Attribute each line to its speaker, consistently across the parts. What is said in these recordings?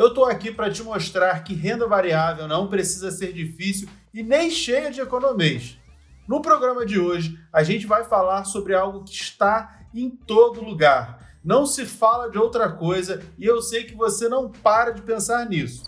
Speaker 1: Eu estou aqui para te mostrar que renda variável não precisa ser difícil e nem cheia de economias. No programa de hoje, a gente vai falar sobre algo que está em todo lugar. Não se fala de outra coisa e eu sei que você não para de pensar nisso.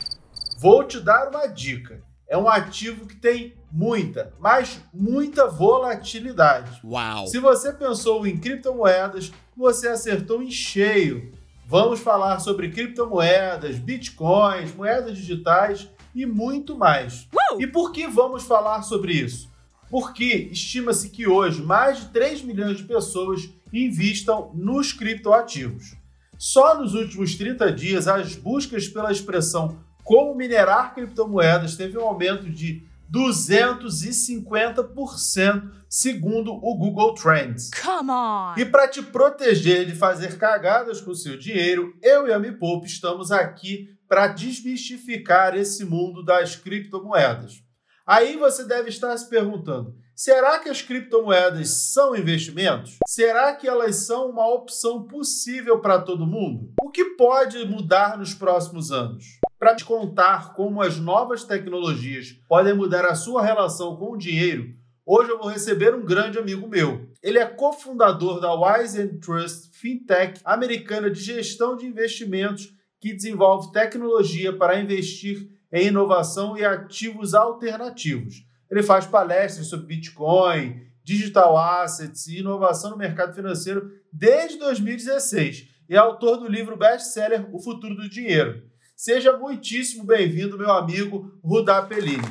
Speaker 1: Vou te dar uma dica. É um ativo que tem muita, mas muita volatilidade.
Speaker 2: Uau!
Speaker 1: Se você pensou em criptomoedas, você acertou em cheio. Vamos falar sobre criptomoedas, bitcoins, moedas digitais e muito mais. E por que vamos falar sobre isso? Porque estima-se que hoje mais de 3 milhões de pessoas investam nos criptoativos. Só nos últimos 30 dias, as buscas pela expressão como minerar criptomoedas teve um aumento de 250%, segundo o Google Trends.
Speaker 3: Come on!
Speaker 1: E para te proteger de fazer cagadas com o seu dinheiro, eu e a Me Poupe estamos aqui para desmistificar esse mundo das criptomoedas. Aí você deve estar se perguntando: será que as criptomoedas são investimentos? Será que elas são uma opção possível para todo mundo? O que pode mudar nos próximos anos? Para te contar como as novas tecnologias podem mudar a sua relação com o dinheiro, hoje eu vou receber um grande amigo meu. Ele é cofundador da Wise Trust Fintech americana de gestão de investimentos que desenvolve tecnologia para investir em inovação e ativos alternativos. Ele faz palestras sobre Bitcoin, digital assets e inovação no mercado financeiro desde 2016 e é autor do livro best-seller O Futuro do Dinheiro. Seja muitíssimo bem-vindo, meu amigo Rudá Pellini.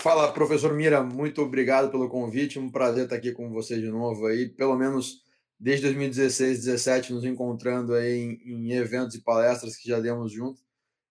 Speaker 4: Fala, professor Mira, muito obrigado pelo convite. Um prazer estar aqui com você de novo aí, pelo menos desde 2016, 2017, nos encontrando aí em, em eventos e palestras que já demos junto.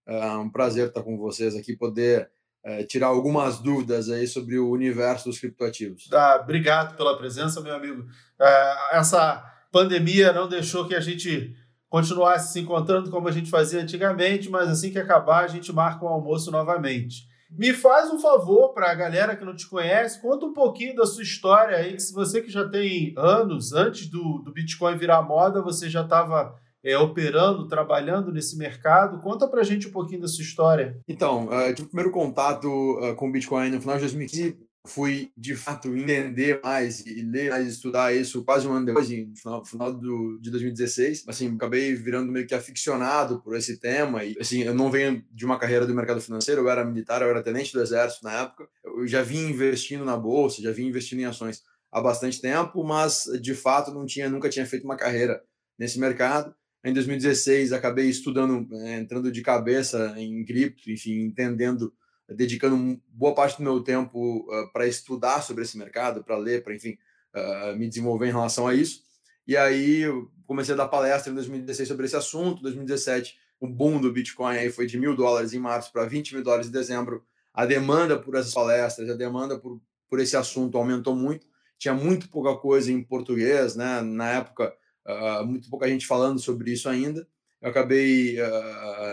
Speaker 4: É um prazer estar com vocês aqui, poder é, tirar algumas dúvidas aí sobre o universo dos criptoativos.
Speaker 1: Tá, obrigado pela presença, meu amigo. É, essa pandemia não deixou que a gente continuasse se encontrando como a gente fazia antigamente, mas assim que acabar, a gente marca um almoço novamente. Me faz um favor para a galera que não te conhece, conta um pouquinho da sua história aí, que se você que já tem anos, antes do, do Bitcoin virar moda, você já estava é, operando, trabalhando nesse mercado. Conta para a gente um pouquinho da sua história.
Speaker 4: Então, uh, tive o primeiro contato uh, com o Bitcoin no final de 2015 fui de fato entender mais e ler mais, estudar isso quase um ano depois, no final, final do, de 2016. Assim, acabei virando meio que aficionado por esse tema. E assim, eu não venho de uma carreira do mercado financeiro, eu era militar, eu era tenente do exército na época. Eu já vim investindo na bolsa, já vim investindo em ações há bastante tempo, mas de fato não tinha, nunca tinha feito uma carreira nesse mercado. Em 2016 acabei estudando, eh, entrando de cabeça em cripto, enfim, entendendo dedicando boa parte do meu tempo uh, para estudar sobre esse mercado, para ler, para, enfim, uh, me desenvolver em relação a isso. E aí eu comecei a dar palestra em 2016 sobre esse assunto. 2017, o boom do Bitcoin aí foi de mil dólares em março para 20 mil dólares em dezembro. A demanda por essas palestras, a demanda por, por esse assunto aumentou muito. Tinha muito pouca coisa em português, né? Na época, uh, muito pouca gente falando sobre isso ainda. Eu acabei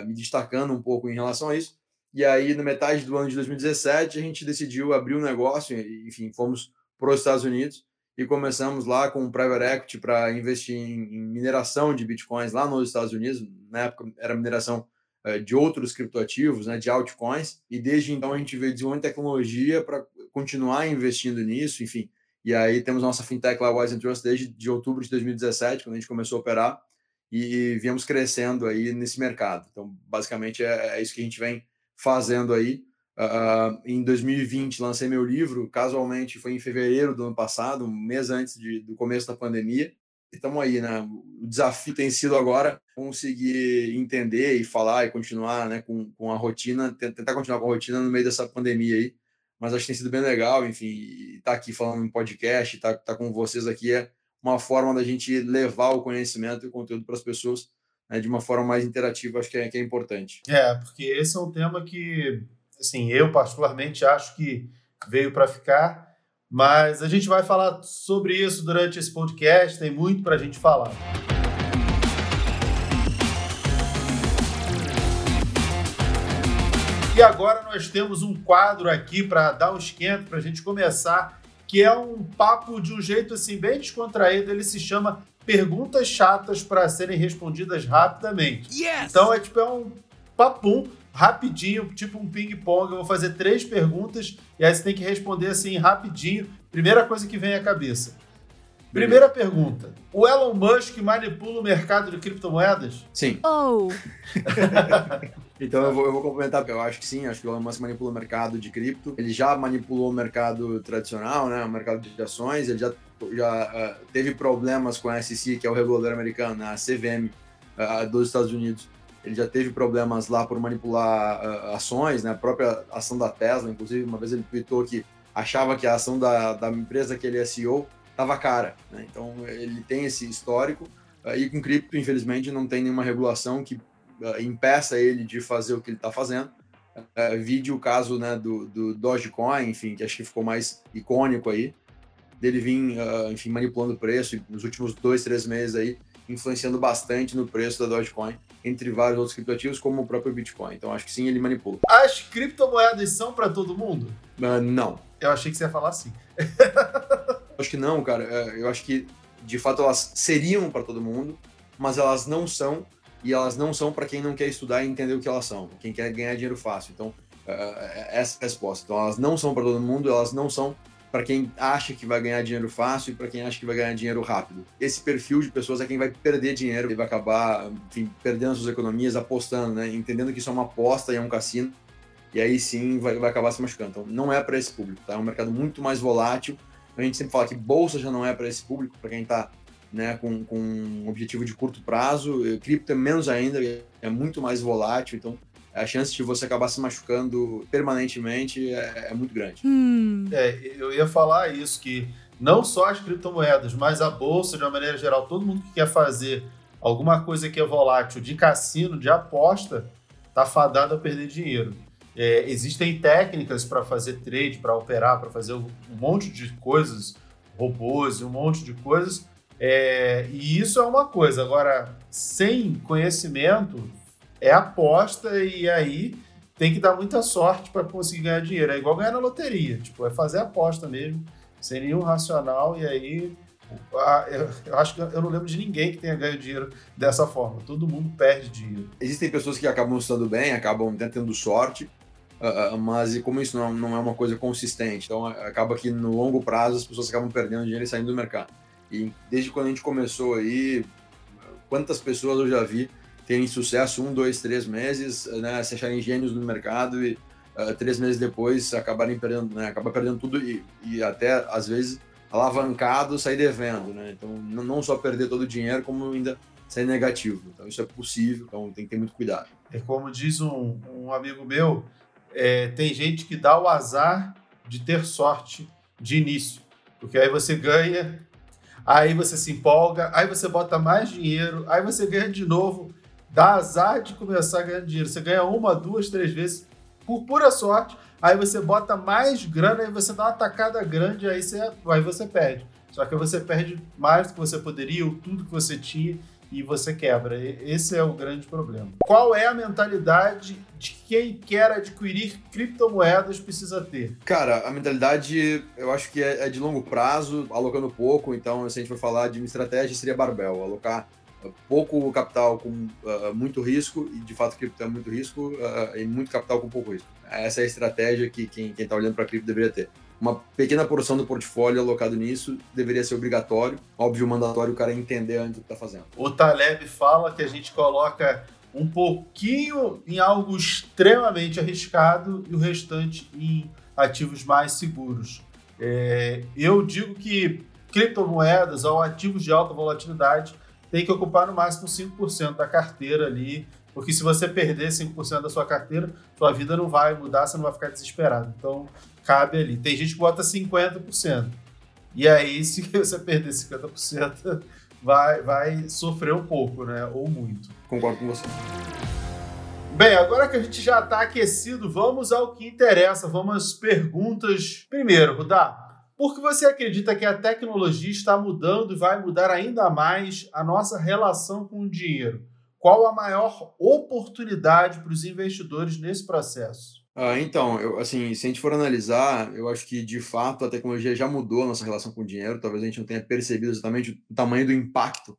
Speaker 4: me destacando um pouco em relação a isso. E aí, na metade do ano de 2017, a gente decidiu abrir um negócio, enfim, fomos para os Estados Unidos e começamos lá com o private equity para investir em, mineração de bitcoins lá nos Estados Unidos. Na época era mineração uh, de outros criptoativos, né, de altcoins. E desde então a gente veio desenvolvendo tecnologia para continuar investindo nisso, enfim. E aí temos nossa fintech lá, Wise Trust, desde de outubro de 2017, quando a gente começou a operar, e viemos crescendo aí nesse mercado. Então, basicamente, é, é isso que a gente vem fazendo aí. Uh, em 2020 lancei meu livro, casualmente foi em fevereiro do ano passado, um mês antes de, do começo da pandemia. Estamos aí, né? O desafio tem sido agora conseguir entender e falar e continuar né, com, com a rotina, tentar continuar com a rotina no meio dessa pandemia aí. Mas acho que tem sido bem legal, enfim, estar tá aqui falando em podcast, estar tá, tá com vocês aqui é uma forma da gente levar o conhecimento e o conteúdo para as pessoas né, de uma forma mais interativa, acho que é, que é importante.
Speaker 1: É, porque esse é um tema que, assim, eu particularmente acho que veio para ficar, mas a gente vai falar sobre isso durante esse podcast, tem muito para a gente falar. E agora nós temos um quadro aqui para dar um esquento, para a gente começar, que é um papo de um jeito assim bem descontraído. Ele se chama Perguntas Chatas para serem respondidas rapidamente.
Speaker 2: Yes!
Speaker 1: Então é tipo é um papum rapidinho, tipo um ping-pong. Eu vou fazer três perguntas e aí você tem que responder assim rapidinho. Primeira coisa que vem à cabeça. Primeira pergunta: o Elon Musk manipula o mercado de criptomoedas?
Speaker 4: Sim.
Speaker 3: Oh,
Speaker 4: Então eu vou, eu vou complementar, porque eu acho que sim, acho que o Elon Musk manipula o mercado de cripto. Ele já manipulou o mercado tradicional, né, o mercado de ações, ele já, já ah, teve problemas com a SEC, que é o regulador americano, a CVM ah, dos Estados Unidos. Ele já teve problemas lá por manipular ah, ações, né, a própria ação da Tesla, inclusive, uma vez ele tweetou que achava que a ação da, da empresa que ele é CEO estava cara. Né? Então ele tem esse histórico. ah, E com cripto, infelizmente, não tem nenhuma regulação que uh, impeça ele de fazer o que ele está fazendo. Uh, vide o caso né, do, do Dogecoin, enfim, que acho que ficou mais icônico aí, dele vir, uh, enfim, manipulando o preço nos últimos dois, três meses aí, influenciando bastante no preço da Dogecoin, entre vários outros criptoativos, como o próprio Bitcoin. Então acho que sim, ele manipula.
Speaker 1: As criptomoedas são para todo mundo?
Speaker 4: Uh, não,
Speaker 1: Eu achei que você ia falar assim.
Speaker 4: acho que não, cara. É, Eu acho que, de fato, elas seriam para todo mundo, mas elas não são, e elas não são para quem não quer estudar e entender o que elas são, quem quer ganhar dinheiro fácil. Então, é, essa é a resposta. Então, elas não são para todo mundo, elas não são para quem acha que vai ganhar dinheiro fácil e para quem acha que vai ganhar dinheiro rápido. Esse perfil de pessoas é quem vai perder dinheiro e vai acabar, enfim, perdendo suas economias, apostando, né? Entendendo que isso é uma aposta e é um cassino. E aí sim vai, vai acabar se machucando. Então, não é para esse público, tá? É um mercado muito mais volátil. A gente sempre fala que bolsa já não é para esse público, para quem está né, com, com um objetivo de curto prazo. Cripto é menos ainda, é muito mais volátil. Então, a chance de você acabar se machucando permanentemente é, é muito grande.
Speaker 3: hum.
Speaker 1: É, eu ia falar isso, que não só as criptomoedas, mas a bolsa, de uma maneira geral, todo mundo que quer fazer alguma coisa que é volátil de cassino, de aposta, tá fadado a perder dinheiro. É, existem técnicas para fazer trade, para operar, para fazer um monte de coisas, robôs e um monte de coisas, é, e isso é uma coisa. Agora, sem conhecimento, é aposta e aí tem que dar muita sorte para conseguir ganhar dinheiro. É igual ganhar na loteria, tipo, é fazer aposta mesmo, sem nenhum racional, e aí ah, eu, eu acho que eu não lembro de ninguém que tenha ganho dinheiro dessa forma. Todo mundo perde dinheiro.
Speaker 4: Existem pessoas que acabam estando bem, acabam tendo sorte, ah, mas como isso não, não é uma coisa consistente, então acaba que no longo prazo as pessoas acabam perdendo dinheiro e saindo do mercado. E desde quando a gente começou aí, quantas pessoas eu já vi terem sucesso um, dois, três meses, né, se acharem gênios no mercado e ah, três meses depois acabarem perdendo, né, acabar perdendo tudo e, e até às vezes alavancado sair devendo, né? Então não não só perder todo o dinheiro, como ainda sair negativo. Então isso é possível, então tem que ter muito cuidado.
Speaker 1: É como diz um, um amigo meu, é, tem gente que dá o azar de ter sorte de início. Porque aí você ganha, aí você se empolga, aí você bota mais dinheiro, aí você ganha de novo. Dá azar de começar a ganhar dinheiro. Você ganha uma, duas, três vezes por pura sorte. Aí você bota mais grana, aí você dá uma tacada grande, aí você, aí você perde. Só que você perde mais do que você poderia, ou tudo que você tinha, e você quebra. Esse é o grande problema. Qual é a mentalidade de quem quer adquirir criptomoedas precisa ter?
Speaker 4: Cara, a mentalidade eu acho que é, é de longo prazo, alocando pouco. Então, se a gente for falar de uma estratégia, seria barbell, alocar pouco capital com uh, muito risco, e de fato cripto é muito risco, uh, e muito capital com pouco risco. Essa é a estratégia que quem está olhando para cripto deveria ter. Uma pequena porção do portfólio alocado nisso deveria ser obrigatório, óbvio, mandatório o cara entender antes do que está fazendo.
Speaker 1: O Taleb fala que a gente coloca um pouquinho em algo extremamente arriscado e o restante em ativos mais seguros. É, eu digo que criptomoedas ou ativos de alta volatilidade tem que ocupar no máximo 5% da carteira ali, porque se você perder 5% da sua carteira, sua vida não vai mudar, você não vai ficar desesperado. Então, cabe ali. Tem gente que bota 50%. E aí, se você perder 50%, vai, vai sofrer um pouco, né? Ou muito.
Speaker 4: Concordo com você.
Speaker 1: Bem, agora que a gente já está aquecido, vamos ao que interessa. Vamos às perguntas. Primeiro, Rudá, por que você acredita que a tecnologia está mudando e vai mudar ainda mais a nossa relação com o dinheiro? Qual a maior oportunidade para os investidores nesse processo?
Speaker 4: Ah, então, eu, assim, se a gente for analisar, eu acho que de fato a tecnologia já mudou a nossa relação com o dinheiro. Talvez a gente não tenha percebido exatamente o tamanho do impacto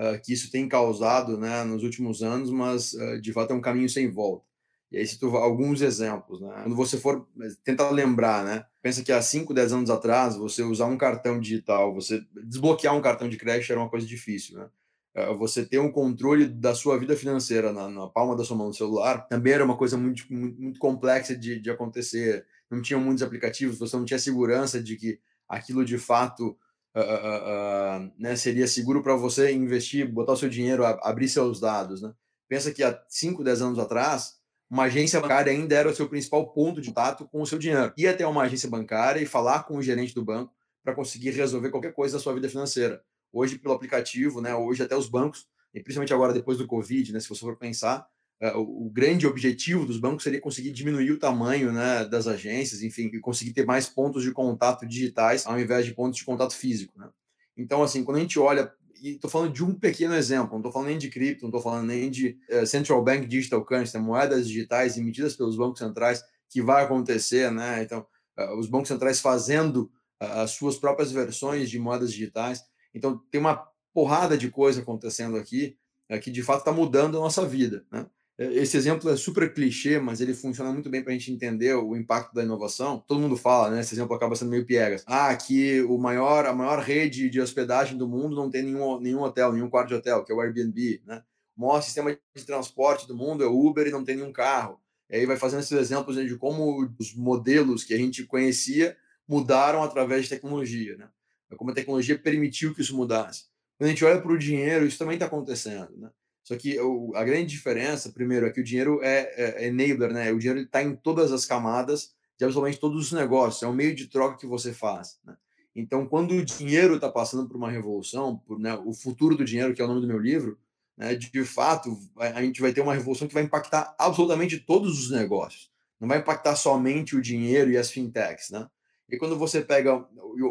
Speaker 4: uh, que isso tem causado né, nos últimos anos, mas uh, de fato é um caminho sem volta. E aí cito alguns exemplos. Né? Quando você for, tenta lembrar, né? pensa que há 5, 10 anos atrás, você usar um cartão digital, você desbloquear um cartão de crédito era uma coisa difícil. Né? Uh, você ter um controle da sua vida financeira na, na, palma da sua mão no celular também era uma coisa muito, muito, muito complexa de, de acontecer. Não tinham muitos aplicativos, você não tinha segurança de que aquilo de fato uh, uh, né, seria seguro para você investir, botar o seu dinheiro, abrir seus dados. Né? Pensa que há 5, 10 anos atrás, uma agência bancária ainda era o seu principal ponto de contato com o seu dinheiro. Ia até uma agência bancária e falar com o gerente do banco para conseguir resolver qualquer coisa da sua vida financeira. Hoje, pelo aplicativo, né, hoje até os bancos, e principalmente agora depois do Covid, né, se você for pensar, uh, o, o, grande objetivo dos bancos seria conseguir diminuir o tamanho né, das agências, enfim, e conseguir ter mais pontos de contato digitais ao invés de pontos de contato físico. Né? Então, assim, quando a gente olha, e estou falando de um pequeno exemplo, não estou falando nem de cripto, não estou falando nem de uh, Central Bank Digital Currency, né, moedas digitais emitidas pelos bancos centrais, que vai acontecer, né? Então, uh, os bancos centrais fazendo as suas próprias versões de moedas digitais. Então, tem uma porrada de coisa acontecendo aqui que de fato está mudando a nossa vida. Né? Esse exemplo é super clichê, mas ele funciona muito bem para a gente entender o impacto da inovação. Todo mundo fala, né? Esse exemplo acaba sendo meio piegas. Ah, que o maior, a maior rede de hospedagem do mundo não tem nenhum, nenhum hotel, nenhum quarto de hotel, que é o Airbnb, né? O maior sistema de transporte do mundo é o Uber e não tem nenhum carro. E aí vai fazendo esses exemplos de como os modelos que a gente conhecia mudaram através de tecnologia, né? Como a tecnologia permitiu que isso mudasse. Quando a gente olha para o dinheiro, isso também está acontecendo, né? Só que o, a grande diferença, primeiro, é que o dinheiro é, é, é enabler, né? O dinheiro está em todas as camadas de absolutamente todos os negócios. É um meio de troca que você faz. Né? Então, quando o dinheiro está passando por uma revolução, por né, o futuro do dinheiro, que é o nome do meu livro, né, de fato, a gente vai ter uma revolução que vai impactar absolutamente todos os negócios. Não vai impactar somente o dinheiro e as fintechs, né? E quando você pega,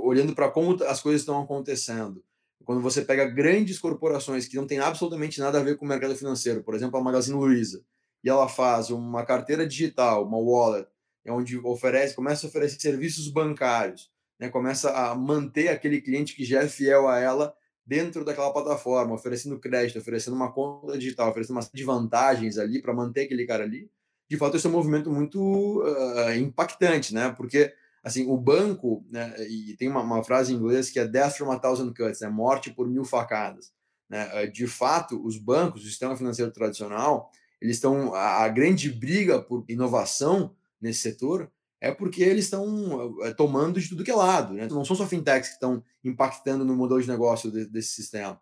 Speaker 4: olhando para como as coisas estão acontecendo, quando você pega grandes corporações que não têm absolutamente nada a ver com o mercado financeiro, por exemplo, a Magazine Luiza, e ela faz uma carteira digital, uma wallet, onde oferece, começa a oferecer serviços bancários, né, começa a manter aquele cliente que já é fiel a ela dentro daquela plataforma, oferecendo crédito, oferecendo uma conta digital, oferecendo uma série de vantagens ali para manter aquele cara ali. De fato, esse é um movimento muito uh, impactante, né? Porque assim, o banco, né, e tem uma, uma, frase em inglês que é death from a thousand cuts, né, morte por mil facadas. Né? Eh, de fato, os bancos, o sistema financeiro tradicional, eles estão, a, a grande briga por inovação nesse setor é porque eles estão é, tomando de tudo que é lado. Né? Não são só fintechs que estão impactando no modelo de negócio de, desse sistema.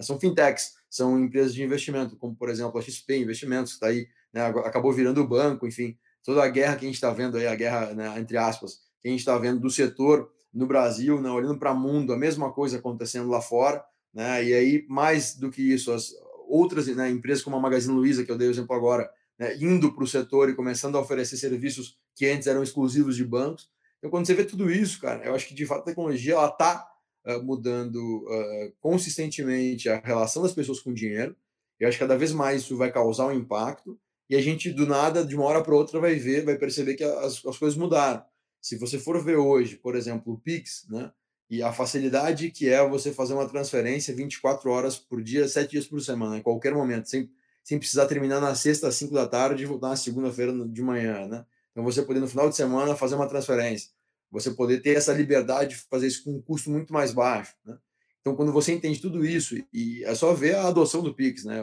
Speaker 4: São fintechs, são empresas de investimento, como, por exemplo, a XP Investimentos, que está aí, né, acabou virando o banco, enfim, toda a guerra que a gente está vendo aí, a guerra, né, entre aspas, que a gente está vendo do setor no Brasil, né, olhando para o mundo, a mesma coisa acontecendo lá fora, né, e aí, mais do que isso, as outras né, empresas como a Magazine Luiza, que eu dei o exemplo agora, né, indo para o setor e começando a oferecer serviços que antes eram exclusivos de bancos. Então, quando você vê tudo isso, cara, eu acho que de fato a tecnologia ela está uh, mudando uh, consistentemente a relação das pessoas com o dinheiro. Eu acho que cada vez mais isso vai causar um impacto e a gente do nada, de uma hora para outra, vai ver, vai perceber que as, as coisas mudaram. Se você for ver hoje, por exemplo, o Pix, né? E a facilidade que é você fazer uma transferência 24 horas por dia, 7 dias por semana, em qualquer momento, sem, sem precisar terminar na sexta às 5 da tarde e voltar na segunda-feira de manhã, né? Então você poder no final de semana fazer uma transferência, você poder ter essa liberdade de fazer isso com um custo muito mais baixo, né? Então quando você entende tudo isso e é só ver a adoção do Pix, né?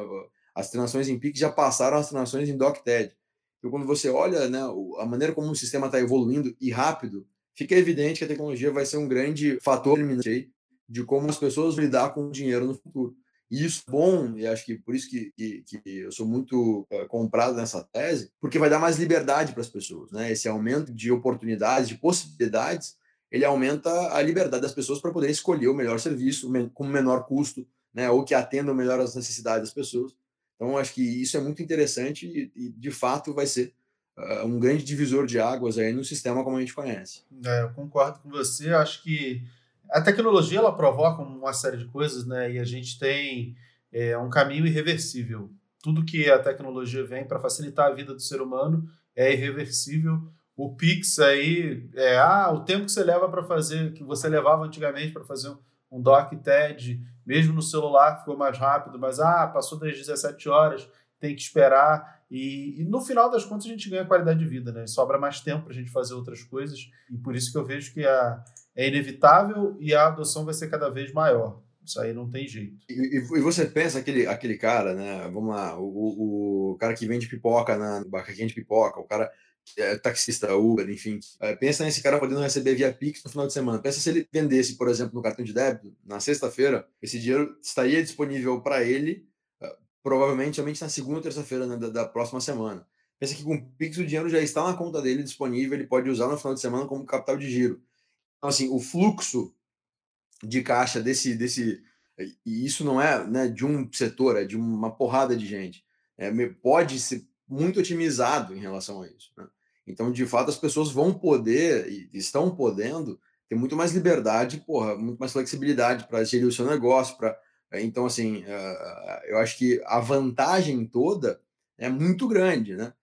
Speaker 4: As transações em Pix já passaram as transações em DocTed. Então, quando você olha né, a maneira como o sistema está evoluindo e rápido, fica evidente que a tecnologia vai ser um grande fator de como as pessoas lidar com o dinheiro no futuro. E isso é bom, e acho que por isso que, que, que eu sou muito uh, comprado nessa tese, porque vai dar mais liberdade para as pessoas. Né? Esse aumento de oportunidades, de possibilidades, ele aumenta a liberdade das pessoas para poder escolher o melhor serviço com menor custo, né, ou que atendam melhor as necessidades das pessoas. Então, acho que isso é muito interessante e, e de fato, vai ser uh, um grande divisor de águas aí no sistema como a gente conhece.
Speaker 1: É, eu concordo com você. Acho que a tecnologia ela provoca uma série de coisas, né? E a gente tem é, um caminho irreversível. Tudo que a tecnologia vem para facilitar a vida do ser humano é irreversível. O Pix aí é ah, o tempo que você leva para fazer, que você levava antigamente para fazer um doc TED, mesmo no celular ficou mais rápido, mas ah, passou das 17 horas, tem que esperar. E, e, no final das contas a gente ganha qualidade de vida, né? Sobra mais tempo para a gente fazer outras coisas. E por isso que eu vejo que a, é inevitável e a adoção vai ser cada vez maior. Isso aí não tem jeito.
Speaker 4: E, e você pensa aquele, aquele cara, né? Vamos lá, o, o cara que vende pipoca na barraquinha de pipoca, o cara é, taxista, Uber, enfim. É, pensa nesse cara podendo receber via Pix no final de semana. Pensa se ele vendesse, por exemplo, no cartão de débito, na sexta-feira, esse dinheiro estaria disponível para ele, uh, provavelmente somente na segunda ou terça-feira né, da, da, próxima semana. Pensa que com o Pix o dinheiro já está na conta dele disponível, ele pode usar no final de semana como capital de giro. Então, assim, o fluxo de caixa desse. desse e isso não é né, de um setor, é de uma porrada de gente. É, pode ser muito otimizado em relação a isso. Né? Então, de fato, as pessoas vão poder e estão podendo ter muito mais liberdade, porra, muito mais flexibilidade para gerir o seu negócio, para eh, então assim, uh, eu acho que a vantagem toda é muito grande, né?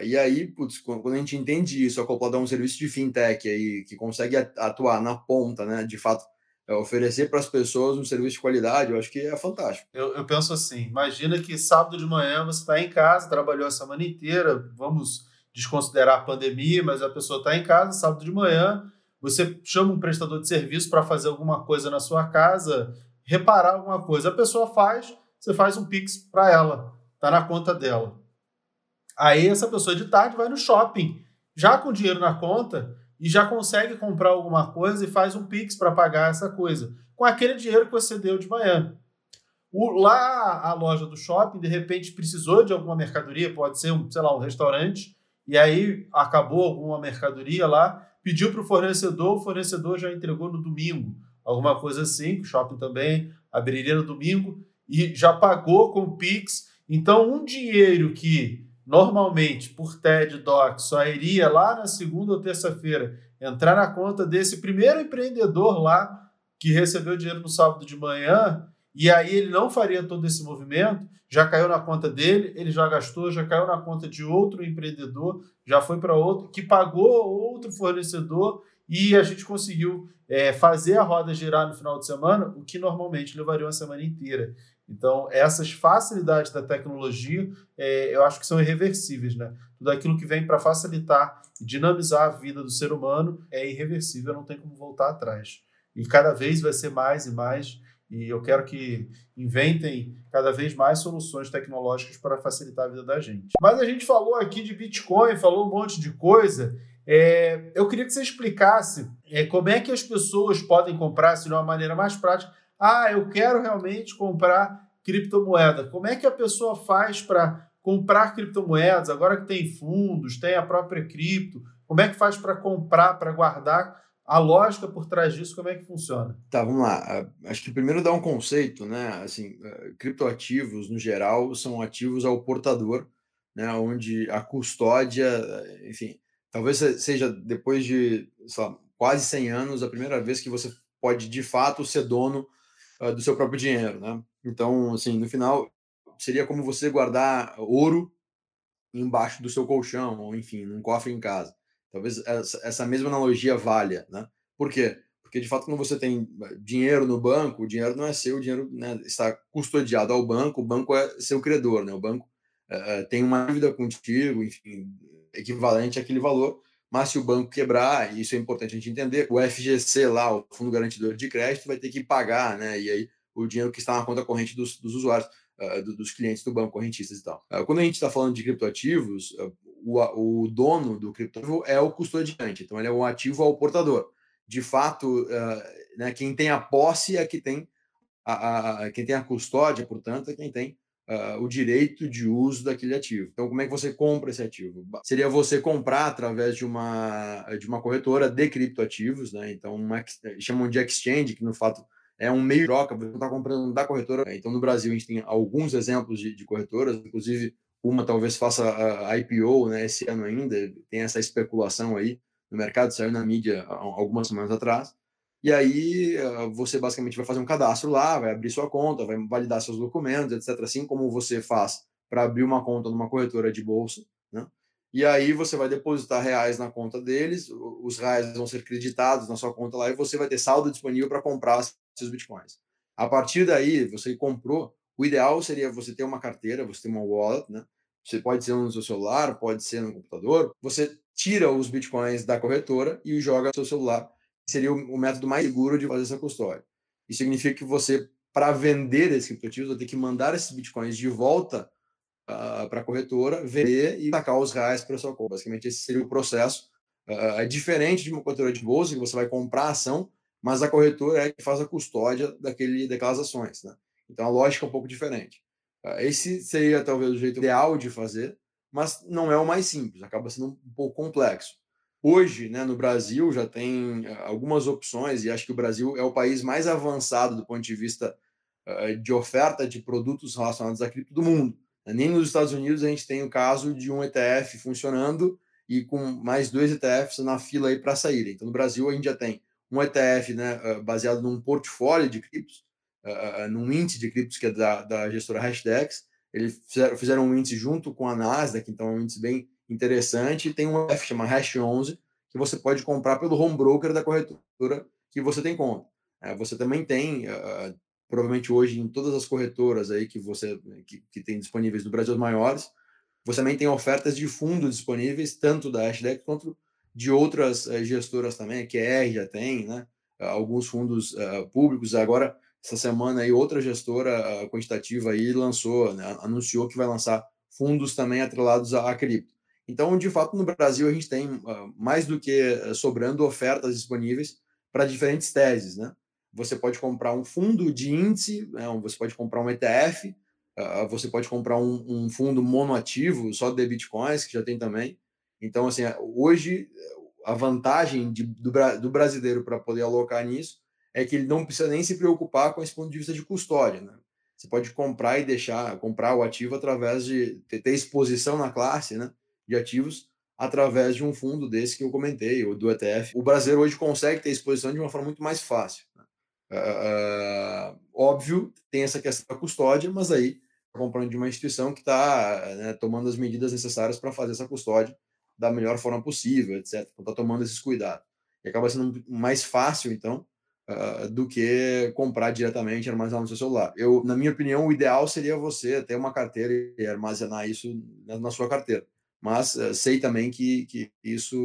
Speaker 4: E aí, putz, quando a gente entende isso, acoplado a um serviço de fintech aí que consegue atuar na ponta, né, de fato, é oferecer para as pessoas um serviço de qualidade, eu acho que é fantástico.
Speaker 1: Eu, eu penso assim: imagina que sábado de manhã você está em casa, trabalhou a semana inteira, vamos desconsiderar a pandemia, mas a pessoa está em casa, sábado de manhã, você chama um prestador de serviço para fazer alguma coisa na sua casa, reparar alguma coisa. A pessoa faz, você faz um Pix para ela, está na conta dela. Aí essa pessoa de tarde vai no shopping, já com dinheiro na conta, e já consegue comprar alguma coisa e faz um Pix para pagar essa coisa, com aquele dinheiro que você deu de manhã. O, lá a loja do shopping, de repente, precisou de alguma mercadoria, pode ser, um, sei lá, um restaurante, e aí acabou alguma mercadoria lá, pediu para o fornecedor, o fornecedor já entregou no domingo, alguma coisa assim, o shopping também abriria no domingo, e já pagou com o Pix. Então, um dinheiro que normalmente por TED Doc só iria lá na segunda ou terça-feira entrar na conta desse primeiro empreendedor lá que recebeu dinheiro no sábado de manhã, e aí ele não faria todo esse movimento, já caiu na conta dele, ele já gastou, já caiu na conta de outro empreendedor, já foi para outro, que pagou outro fornecedor e a gente conseguiu é, fazer a roda girar no final de semana, o que normalmente levaria uma semana inteira. Então, essas facilidades da tecnologia, é, eu acho que são irreversíveis, né? Tudo aquilo que vem para facilitar e dinamizar a vida do ser humano é irreversível, não tem como voltar atrás. E cada vez vai ser mais e mais e eu quero que inventem cada vez mais soluções tecnológicas para facilitar a vida da gente. Mas a gente falou aqui de Bitcoin, falou um monte de coisa. É, eu queria que você explicasse é, como é que as pessoas podem comprar, se de uma maneira mais prática. Ah, eu quero realmente comprar criptomoeda. Como é que a pessoa faz para comprar criptomoedas? Agora que tem fundos, tem a própria cripto, como é que faz para comprar, para guardar? A lógica por trás disso, como é que funciona?
Speaker 4: Tá, vamos lá. Acho que primeiro dá um conceito, né? Assim, eh, criptoativos, no geral, são ativos ao portador, né? Onde a custódia, enfim, talvez seja depois de lá, quase 100 anos a primeira vez que você pode, de fato, ser dono uh, do seu próprio dinheiro, né? Então, assim, no final, seria como você guardar ouro embaixo do seu colchão, ou enfim, num cofre em casa. Talvez essa mesma analogia valha, né? Por quê? Porque, de fato, quando você tem eh, dinheiro no banco, o dinheiro não é seu, o dinheiro né, está custodiado ao banco, o banco é seu credor, né? O banco uh, tem uma dívida contigo, enfim, equivalente àquele valor, mas se o banco quebrar, e isso é importante a gente entender, o FGC lá, o Fundo Garantidor de Crédito, vai ter que pagar, né? E aí o dinheiro que está na conta corrente dos, dos usuários, uh, dos clientes do banco, correntistas e tal. Uh, quando a gente está falando de criptoativos, o, o dono do criptoativo é o custodiante, então ele é um ativo ao portador. De fato, uh, né, quem tem a posse é que tem a, a, quem tem a custódia, portanto, é quem tem uh, o direito de uso daquele ativo. Então, como é que você compra esse ativo? Seria você comprar através de uma, de uma corretora de criptoativos, né? Então, uma, chamam de exchange, que no fato é um meio de troca, você não está comprando da corretora. Então, no Brasil, a gente tem alguns exemplos de, de corretoras, inclusive uma talvez faça a IPO né, esse ano ainda, tem essa especulação aí no mercado, saiu na mídia algumas semanas atrás. E aí você basicamente vai fazer um cadastro lá, vai abrir sua conta, vai validar seus documentos, etc. Assim como você faz para abrir uma conta numa corretora de bolsa, né? E aí você vai depositar reais na conta deles, os reais vão ser creditados na sua conta lá e você vai ter saldo disponível para comprar seus bitcoins. A partir daí, você comprou, o ideal seria você ter uma carteira, você ter uma wallet, né? Você pode ser no seu celular, pode ser no computador. Você tira os bitcoins da corretora e joga no seu celular. Seria o método mais seguro de fazer essa custódia. Isso significa que você, para vender esses criptoativos, vai ter que mandar esses bitcoins de volta uh, para a corretora, vender e sacar os reais para sua conta. Basicamente, esse seria o processo. Uh, é diferente de uma corretora de bolsa, que você vai comprar a ação, mas a corretora é que faz a custódia daquele, daquelas ações. Né? Então, a lógica é um pouco diferente. Uh, esse seria talvez o jeito ideal de fazer, mas não é o mais simples, acaba sendo um pouco complexo. Hoje, né, no Brasil, já tem algumas opções, e acho que o Brasil é o país mais avançado do ponto de vista de oferta de produtos relacionados à cripto do mundo. Nem nos Estados Unidos a gente tem o caso de um ETF funcionando e com mais dois ETFs na fila para saírem. Então, no Brasil, a gente já tem um ETF né, baseado num portfólio de criptos, uh, num índice de criptos que é da, da gestora Hashdex. Eles fizeram, fizeram um índice junto com a Nasdaq, então é um índice bem interessante. E tem um ETF chama Hash 11, que você pode comprar pelo home broker da corretora que você tem conta. Uh, você também tem uh, provavelmente hoje em todas as corretoras aí que você que, que tem disponíveis no Brasil, as maiores, você também tem ofertas de fundo disponíveis, tanto da Hashdex quanto de outras uh, gestoras também, a QR já tem, né? Alguns fundos uh, públicos. Agora, essa semana aí, outra gestora quantitativa aí lançou, né? anunciou que vai lançar fundos também atrelados à, cripto. Então, de fato, no Brasil a gente tem mais do que sobrando ofertas disponíveis para diferentes teses, né? você pode comprar um fundo de índice, né, você pode comprar um ETF, ah, você pode comprar um, um, fundo monoativo só de bitcoins, que já tem também. Então, assim, hoje a vantagem de, do, do, brasileiro para poder alocar nisso é que ele não precisa nem se preocupar com esse ponto de vista de custódia. Né? Você pode comprar e deixar, comprar o ativo através de ter, ter exposição na classe né, de ativos através de um fundo desse que eu comentei, ou do ETF. O brasileiro hoje consegue ter exposição de uma forma muito mais fácil. Uh, óbvio, tem essa questão da custódia, mas aí tá comprando de uma instituição que está né, tomando as medidas necessárias para fazer essa custódia da melhor forma possível, etc. Então, está tomando esses cuidados. E acaba sendo mais fácil, então, uh, do que comprar diretamente e armazenar no seu celular. Eu, na minha opinião, o ideal seria você ter uma carteira e armazenar isso na, na sua carteira. Mas uh, sei também que, que isso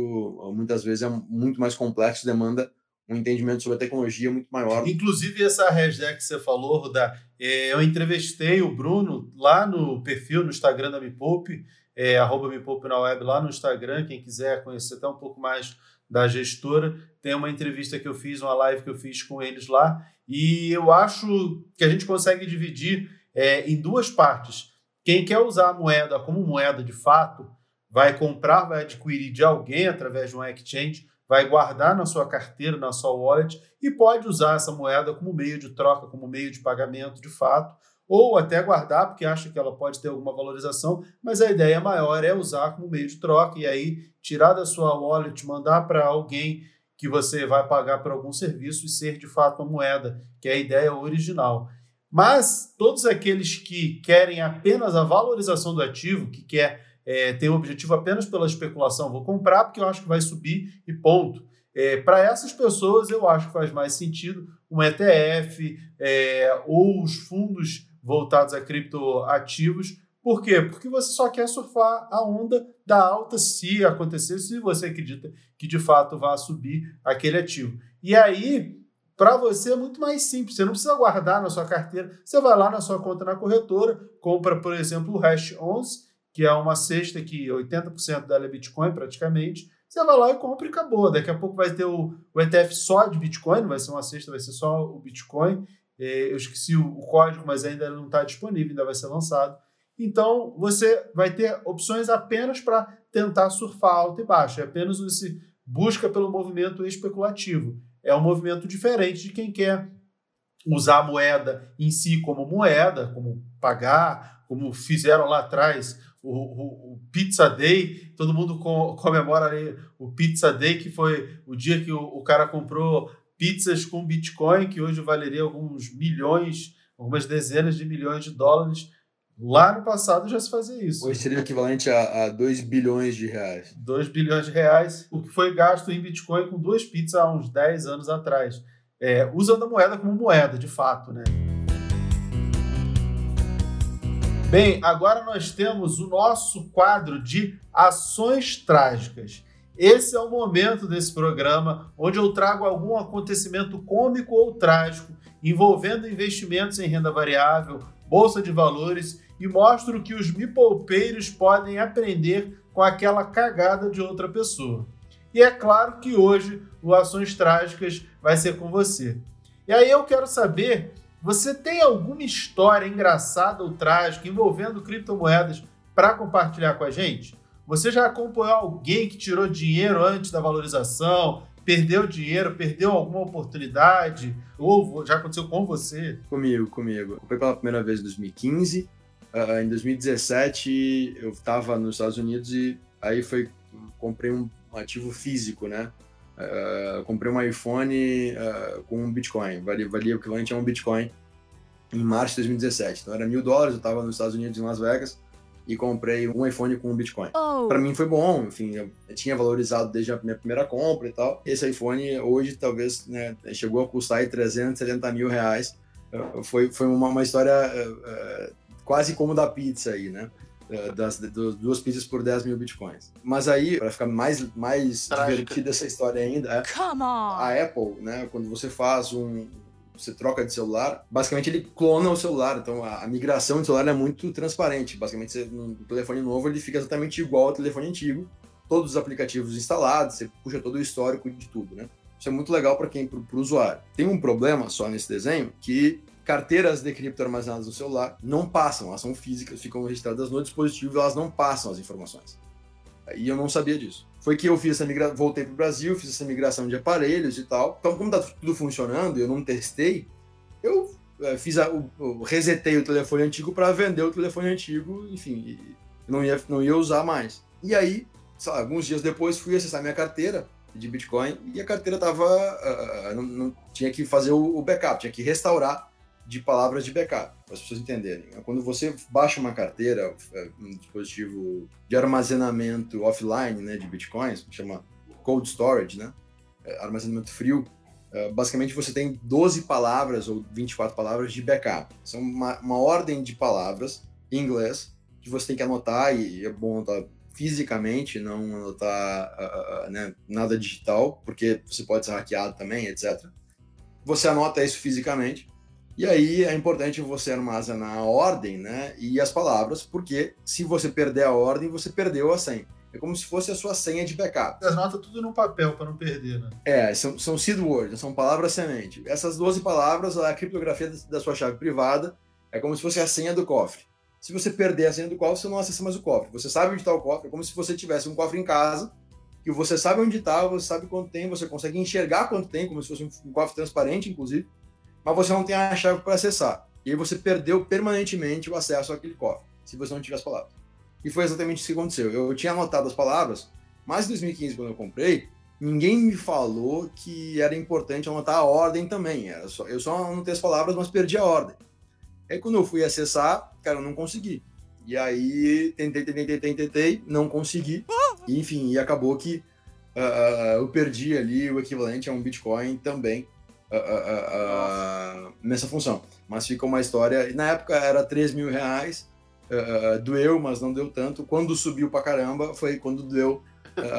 Speaker 4: muitas vezes é muito mais complexo, demanda um entendimento sobre a tecnologia muito maior.
Speaker 1: Inclusive, essa hashtag que você falou, Rudá, é, eu entrevistei o Bruno lá no perfil, no Instagram da Me Poupe, é, arroba Me Poupe na web, lá no Instagram, quem quiser conhecer até um pouco mais da gestora, tem uma entrevista que eu fiz, uma live que eu fiz com eles lá, e eu acho que a gente consegue dividir é, em duas partes. Quem quer usar a moeda como moeda de fato, vai comprar, vai adquirir de alguém através de um exchange, vai guardar na sua carteira, na sua wallet e pode usar essa moeda como meio de troca, como meio de pagamento de fato, ou até guardar porque acha que ela pode ter alguma valorização, mas a ideia maior é usar como meio de troca e aí tirar da sua wallet, mandar para alguém que você vai pagar por algum serviço e ser de fato uma moeda, que é a ideia original. Mas todos aqueles que querem apenas a valorização do ativo, que quer é, tem o objetivo apenas pela especulação, vou comprar porque eu acho que vai subir e ponto. É, Para essas pessoas, eu acho que faz mais sentido um ETF é, ou os fundos voltados a criptoativos. Por quê? Porque você só quer surfar a onda da alta se acontecer, se você acredita que de fato vai subir aquele ativo. E aí, para você é muito mais simples. Você não precisa guardar na sua carteira. Você vai lá na sua conta na corretora, compra, por exemplo, o Hash 11 que é uma cesta que 80% dela é Bitcoin praticamente, você vai lá e compra e acabou. Daqui a pouco vai ter o, o ETF só de Bitcoin, vai ser uma cesta, vai ser só o Bitcoin. É, eu esqueci o, código, mas ainda não está disponível, ainda vai ser lançado. Então, você vai ter opções apenas para tentar surfar alto e baixo. É apenas esse busca pelo movimento especulativo. É um movimento diferente de quem quer usar a moeda em si como moeda, como pagar, como fizeram lá atrás o, o, o Pizza Day, todo mundo com, comemora ali o Pizza Day, que foi o dia que o, o cara comprou pizzas com Bitcoin, que hoje valeria alguns milhões, algumas dezenas de milhões de dólares. Lá no passado já se fazia isso.
Speaker 4: Hoje seria o equivalente a, 2 bilhões de reais.
Speaker 1: 2 bilhões de reais, o que foi gasto em Bitcoin com duas pizzas há uns 10 anos atrás. É, usando a moeda como moeda, de fato, né? Bem, agora nós temos o nosso quadro de ações trágicas. Esse é o momento desse programa onde eu trago algum acontecimento cômico ou trágico envolvendo investimentos em renda variável, bolsa de valores e mostro que os mipoupeiros podem aprender com aquela cagada de outra pessoa. E é claro que hoje o Ações Trágicas vai ser com você. E aí eu quero saber você tem alguma história engraçada ou trágica envolvendo criptomoedas para compartilhar com a gente? Você já acompanhou alguém que tirou dinheiro antes da valorização, perdeu dinheiro, perdeu alguma oportunidade? Ou já aconteceu com você?
Speaker 4: Comigo, comigo. Comprei pela primeira vez em 2015. Uh, em 2017 eu estava nos Estados Unidos e aí foi comprei um ativo físico, né? Uh, comprei um iPhone uh, com um Bitcoin, valia, valia o equivalente a um Bitcoin em março de 2017. Então era mil dólares, eu estava nos Estados Unidos, em Las Vegas, e comprei um iPhone com um Bitcoin. Oh. Para mim foi bom, enfim, eu, tinha valorizado desde a minha primeira compra e tal. Esse iPhone hoje talvez né, chegou a custar aí 370 mil reais. Uh, foi, foi uma, uma história quase como da pizza aí, né? É, das, das, duas pizzas por 10 mil bitcoins. Mas aí, para ficar mais, mais divertida essa história ainda, é, a Apple, né, quando você faz um. Você troca de celular, basicamente ele clona o celular. Então a, a migração de celular é muito transparente. Basicamente, você, no telefone novo ele fica exatamente igual ao telefone antigo. Todos os aplicativos instalados, você puxa todo o histórico de tudo, né? Isso é muito legal para quem, para o usuário. Tem um problema só nesse desenho que carteiras de cripto armazenadas no celular não passam, elas são físicas, ficam registradas no dispositivo elas não passam as informações. E eu não sabia disso. Foi que eu fiz essa migração, voltei para o Brasil, fiz essa migração de aparelhos e tal. Então, como tá tudo funcionando, eu não testei, eu é, fiz a, eu resetei o telefone antigo para vender o telefone antigo, enfim, não ia, não ia usar mais. E aí, lá, alguns dias depois, fui acessar minha carteira de Bitcoin e a carteira tava, uh, não, não, tinha que fazer o, o backup, tinha que restaurar de palavras de backup, para as pessoas entenderem. Quando você baixa uma carteira, é, um dispositivo de armazenamento offline né, de bitcoins, chama cold storage, né, é, armazenamento frio, é, basicamente você tem 12 palavras ou 24 palavras de backup. São uma, uma ordem de palavras em inglês que você tem que anotar, e é bom anotar fisicamente, não anotar uh, uh, né, nada digital, porque você pode ser hackeado também, etc. Você anota isso fisicamente e aí é importante você armazenar a ordem né, e as palavras, porque se você perder a ordem, você perdeu a senha. É como se fosse a sua senha de backup.
Speaker 1: Você anota tudo no papel para não perder, né?
Speaker 4: É, são, são seed words, são palavras semente. Essas 12 palavras, a criptografia da sua chave privada é como se fosse a senha do cofre. Se você perder a senha do cofre, você não acessa mais o cofre. Você sabe onde está o cofre, é como se você tivesse um cofre em casa, que você sabe onde está, você sabe quanto tem, você consegue enxergar quanto tem, como se fosse um cofre transparente, inclusive mas você não tem a chave para acessar. E aí você perdeu permanentemente o acesso àquele cofre, se você não tiver as palavras. E foi exatamente isso que aconteceu. Eu tinha anotado as palavras, mas em 2015, quando eu comprei, ninguém me falou que era importante anotar a ordem também. Era só, eu só anotei as palavras, mas perdi a ordem. Aí quando eu fui acessar, cara, eu não consegui. E aí tentei, tentei, tentei, tentei, não consegui. E, enfim, e acabou que uh, eu perdi ali o equivalente a um Bitcoin também uh, uh, nessa função. Mas fica uma história. Na época era 3 mil reais, doeu, mas não deu tanto. Quando subiu pra caramba, foi quando deu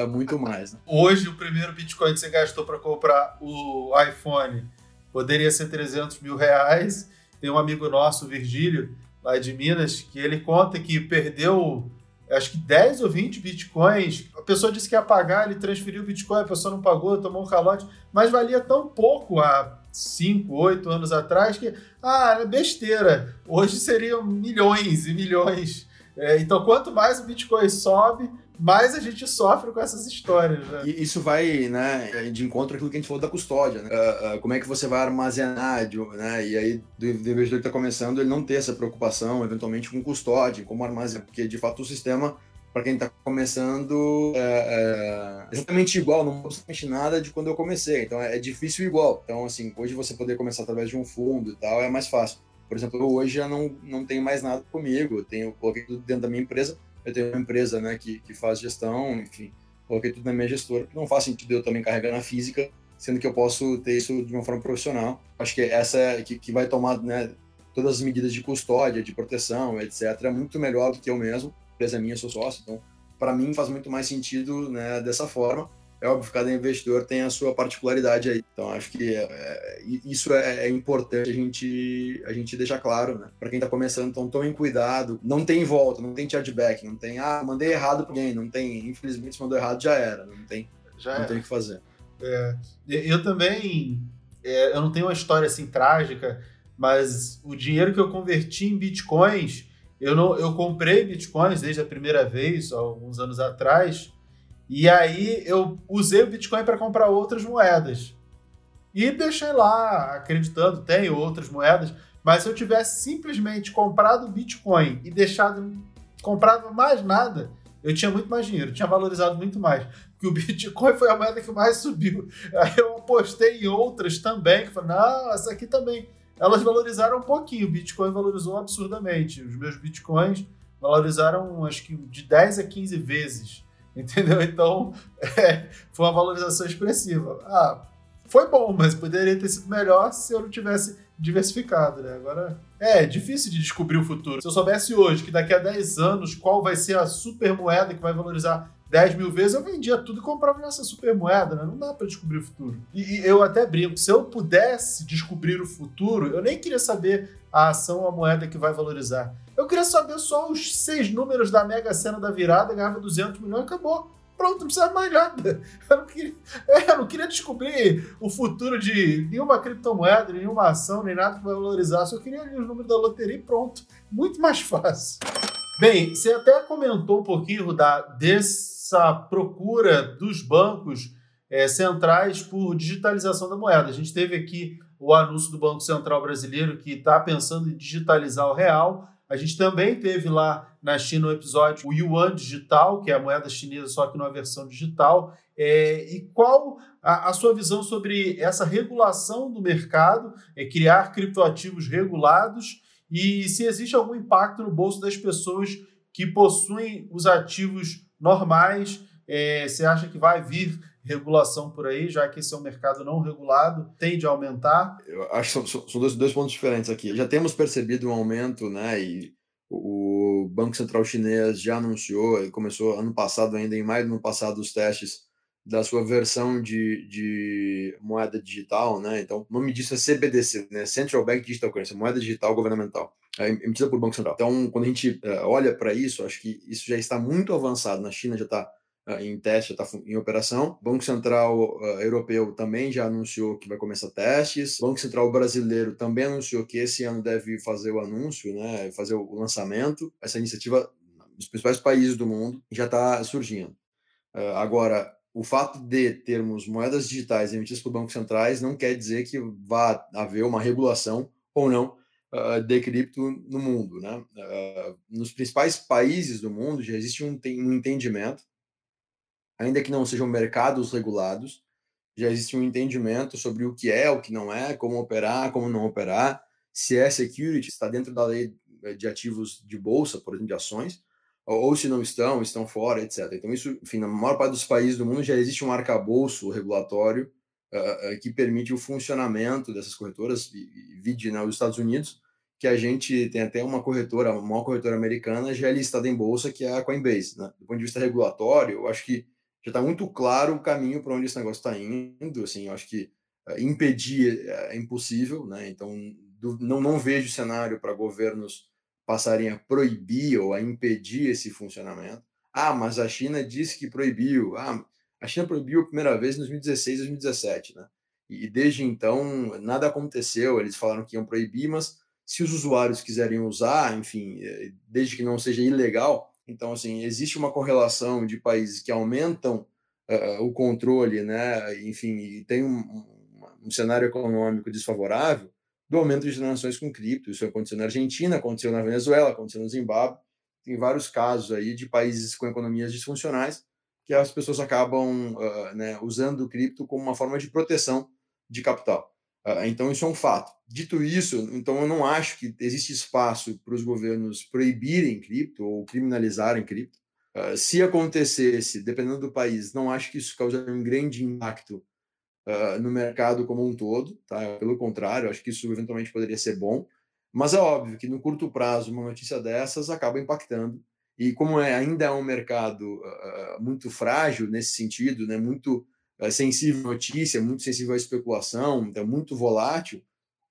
Speaker 4: muito mais. Né?
Speaker 1: Hoje, o primeiro Bitcoin que você gastou para comprar o iPhone poderia ser 300 mil reais. Tem um amigo nosso, Virgílio, lá de Minas, que ele conta que perdeu acho que 10 ou 20 bitcoins. A pessoa disse que ia pagar, ele transferiu o bitcoin, a pessoa não pagou, tomou um calote, mas valia tão pouco há 5, 8 anos atrás que, ah, é besteira. Hoje seriam milhões e milhões. É, então, quanto mais o bitcoin sobe, mais a gente sofre com essas histórias. Né?
Speaker 4: E isso vai né, de encontro àquilo que a gente falou da custódia. Né? Uh, uh, como é que você vai armazenar, né? e aí do, do investidor que está começando, ele não ter essa preocupação, eventualmente, com custódia, como armazenar, porque de fato o sistema para quem está começando, é, é, exatamente igual, não muda nada de quando eu comecei. Então é, é, difícil igual. Então, assim, hoje você poder começar através de um fundo e tal é mais fácil. Por exemplo, hoje já não, não tenho mais nada comigo. Tenho, coloquei tudo dentro da minha empresa. Eu tenho uma empresa né, que, que faz gestão, enfim, coloquei tudo na minha gestora. Não faz sentido eu também carregar na física, sendo que eu posso ter isso de uma forma profissional. Acho que essa é que, que vai tomar né, todas as medidas de custódia, de proteção, etc. É muito melhor do que eu mesmo empresa minha, sou sócio, então para mim faz muito mais sentido né, dessa forma. É óbvio que cada investidor tem a sua particularidade aí. Então acho que é, é isso é, é, importante a gente, a gente deixar claro, né? Para quem está começando, então tomem cuidado. Não tem volta, não tem chargeback, não tem, ah, mandei errado para alguém, não tem, infelizmente se mandou errado já era, não tem, já não tem o que fazer.
Speaker 1: É, eu também, é, eu não tenho uma história assim trágica, mas o dinheiro que eu converti em bitcoins eu, não, eu comprei bitcoins desde a primeira vez, alguns anos atrás, e aí eu usei o Bitcoin para comprar outras moedas. E deixei lá, acreditando, tenho outras moedas, mas se eu tivesse simplesmente comprado Bitcoin e deixado comprado mais nada, eu tinha muito mais dinheiro, tinha valorizado muito mais. Porque o Bitcoin foi a moeda que mais subiu. Aí eu apostei em outras também, que falei, não, essa aqui também elas valorizaram um pouquinho. O Bitcoin valorizou absurdamente. Os meus Bitcoins valorizaram, acho que de 10 a 15 vezes. Entendeu? Então, é, foi uma valorização expressiva. Ah, foi bom, mas poderia ter sido melhor se eu não tivesse diversificado, né? Agora, é difícil de descobrir o futuro. Se eu soubesse hoje que daqui a 10 anos qual vai ser a super moeda que vai valorizar 10 mil vezes, eu vendia tudo e comprava nessa super moeda, né? Não dá para descobrir o futuro. E, e, eu até brinco, se eu pudesse descobrir o futuro, eu nem queria saber a ação ou a moeda que vai valorizar. Eu queria saber só os seis números da Mega Sena da virada, ganhava 200 milhões e acabou. Pronto, não precisa mais nada. Eu não, queria, é, eu não queria descobrir o futuro de nenhuma criptomoeda, nenhuma ação, nem nada que vai valorizar. Só queria ali os números da loteria e pronto. Muito mais fácil. Bem, você até comentou um pouquinho, Rudá, desse essa procura dos bancos é, centrais por digitalização da moeda. A gente teve aqui o anúncio do Banco Central Brasileiro que está pensando em digitalizar o real. A gente também teve lá na China o episódio o Yuan Digital, que é a moeda chinesa, só que numa versão digital. É, e qual a, a, sua visão sobre essa regulação do mercado, é, criar criptoativos regulados e se existe algum impacto no bolso das pessoas que possuem os ativos normais. É, você acha que vai vir regulação por aí, já que esse é um mercado não regulado, tende a aumentar?
Speaker 4: Eu acho que são, são dois, dois pontos diferentes aqui. Já temos percebido um aumento, né? E o Banco Central Chinês já anunciou, ele começou ano passado, ainda em maio do ano passado, os testes da sua versão de, de moeda digital, né? Então, o nome disso é CBDC, né? Central Bank Digital Currency, moeda digital governamental, é emitida por Banco Central. Então, quando a gente uh, olha para isso, acho que isso já está muito avançado. Na China já está em teste, está em operação. Banco Central uh, Europeu também já anunciou que vai começar testes. Banco Central Brasileiro também anunciou que esse ano deve fazer o anúncio, né? Fazer o lançamento. Essa iniciativa nos principais países do mundo já está surgindo. agora, o fato de termos moedas digitais emitidas por bancos centrais não quer dizer que vá haver uma regulação ou não uh, de cripto no mundo. Né? Uh, nos principais países do mundo já existe um, um entendimento, ainda que não sejam mercados regulados, já existe um entendimento sobre o que é, o que não é, como operar, como não operar, se é security, está dentro da lei de ativos de bolsa, por exemplo, de ações, ou se não estão, estão fora, etc. Então, isso, enfim, na maior parte dos países do mundo já existe um arcabouço regulatório uh, uh, que permite o funcionamento dessas corretoras, e, e vide nos né, Estados Unidos, que a gente tem até uma corretora, uma maior corretora americana, já é listada em bolsa, que é a Coinbase. Né? Do ponto de vista regulatório, eu acho que já está muito claro o caminho para onde esse negócio está indo. Assim, eu acho que uh, impedir é, é impossível, né? então do, não, não vejo cenário para governos passarem a proibir ou a impedir esse funcionamento. Ah, mas a China disse que proibiu. Ah, a China proibiu a primeira vez em 2016, 2017, né? E desde então nada aconteceu. Eles falaram que iam proibir, mas se os usuários quiserem usar, enfim, eh, desde que não seja ilegal, Então, assim, existe uma correlação de países que aumentam uh, o controle, né? Enfim, e tem um, um, cenário econômico desfavorável do aumento de transações com cripto. Isso aconteceu na Argentina, aconteceu na Venezuela, aconteceu no Zimbábue. Tem vários casos aí de países com economias disfuncionais que as pessoas acabam uh, né, usando o cripto como uma forma de proteção de capital. Uh, então, isso é um fato. Dito isso, então eu não acho que existe espaço para os governos proibirem cripto ou criminalizarem cripto. Uh, se acontecesse, dependendo do país, não acho que isso causaria um grande impacto uh, no mercado como um todo. Tá? Pelo contrário, acho que isso eventualmente poderia ser bom. Mas é óbvio que no curto prazo, uma notícia dessas acaba impactando. E como é, ainda é um mercado muito frágil nesse sentido, né, muito uh, sensível à notícia, muito sensível à especulação, então muito volátil,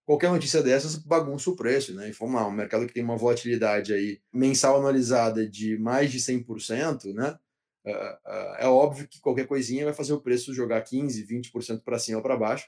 Speaker 4: qualquer notícia dessas bagunça o preço, né? Lá, um mercado que tem uma volatilidade aí mensal anualizada de mais de 100%, né? Uh, uh, é óbvio que qualquer coisinha vai fazer o preço jogar 15, 20% para cima ou para baixo,